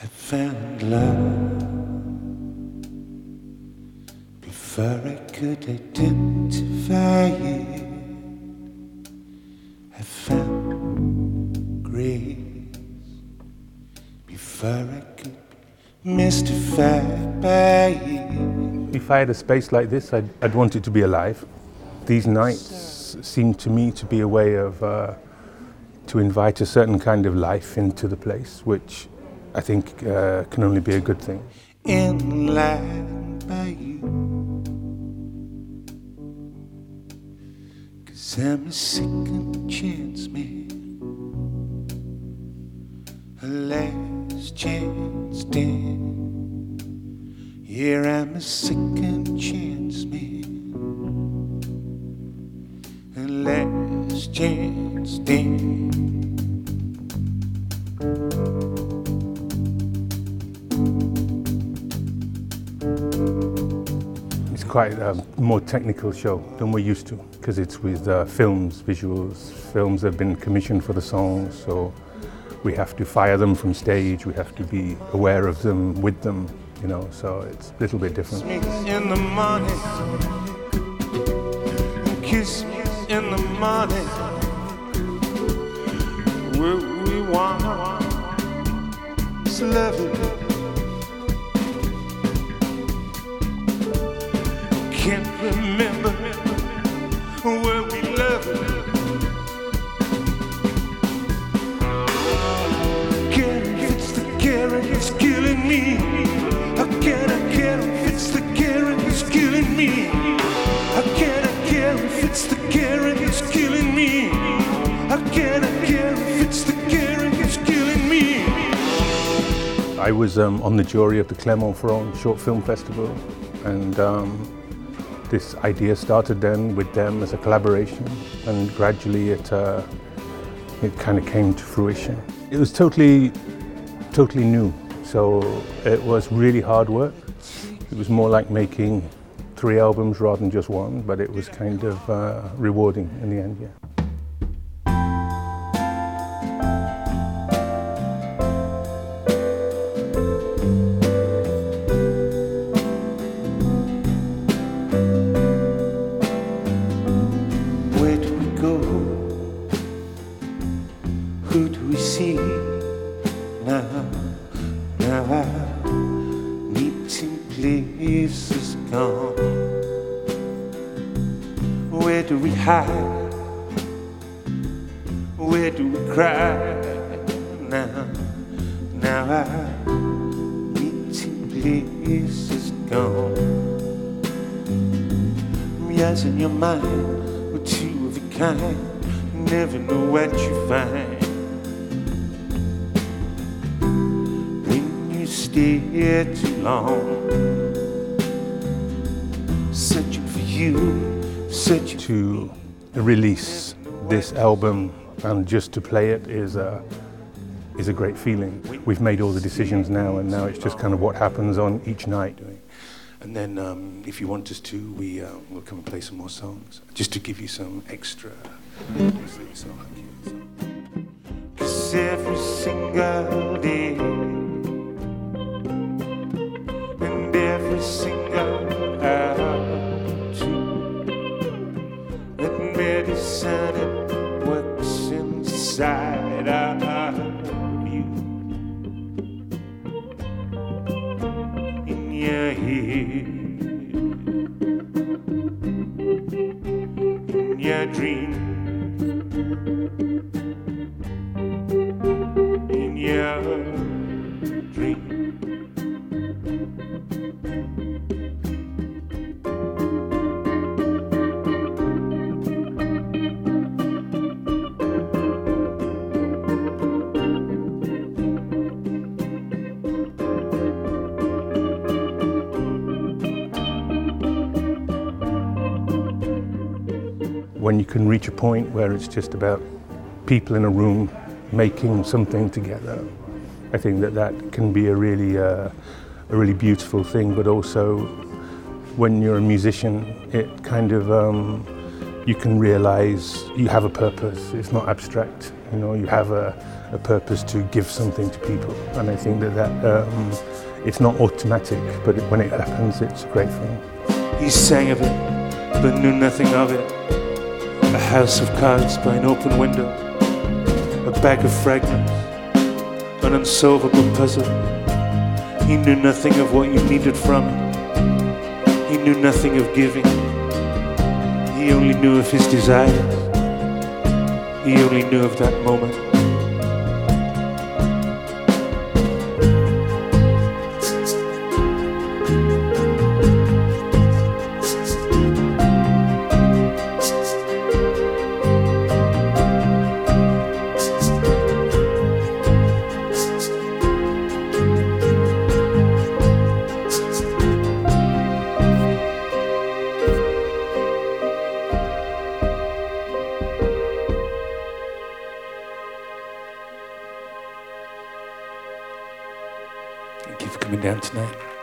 I found love before I could identify it. I found grace before I could be mystified by it. If I had a space like this, I'd, I'd want it to be alive. These nights seem to me to be a way of uh, to invite a certain kind of life into the place, which I think uh, can only be a good thing. in line by you. Cause I'm a second chance man, a last chance stand. Yeah, I'm a second chance man, a last chance stand. Quite a more technical show than we're used to because it's with uh, films, visuals, films have been commissioned for the songs. So we have to fire them from stage. We have to be aware of them, with them, you know. So it's a little bit different. in the morning. Kiss me in the morning. We want. Can't remember where we the it's killing me. I can't, I fix the it's killing me. I can't, I fix the it's killing me. I can't, I fix the it's killing me. I was um, on the jury of the Clermont-Ferrand Short Film Festival, and um, this idea started then with them as a collaboration, and gradually it uh, it kind of came to fruition. It was totally, totally new, so it was really hard work. It was more like making three albums rather than just one, but it was kind of uh, rewarding in the end. Yeah. Place is gone. Where do we hide? Where do we cry now? Now our meeting place is gone. Yes, in your mind, we're two of a kind. Never know what you find. Stay here too long, searching for you, searching to release this album and just to play it is a, is a great feeling. We've made all the decisions now, and now it's just kind of what happens on each night. And then, um, if you want us to, we uh, will come and play some more songs, just to give you some extra. Cause every single day in your dream When you can reach a point where it's just about people in a room making something together, I think that that can be a really, uh, a really beautiful thing. But also, when you're a musician, it kind of um, you can realize you have a purpose. It's not abstract. You know, you have a, a purpose to give something to people. And I think that, that um, it's not automatic, but when it happens, it's a great thing. He sang of it, but knew nothing of it. A house of cards by an open window, a bag of fragments, an unsolvable puzzle. He knew nothing of what you needed from him. He knew nothing of giving. He only knew of his desires. He only knew of that moment. Thank you for coming down tonight.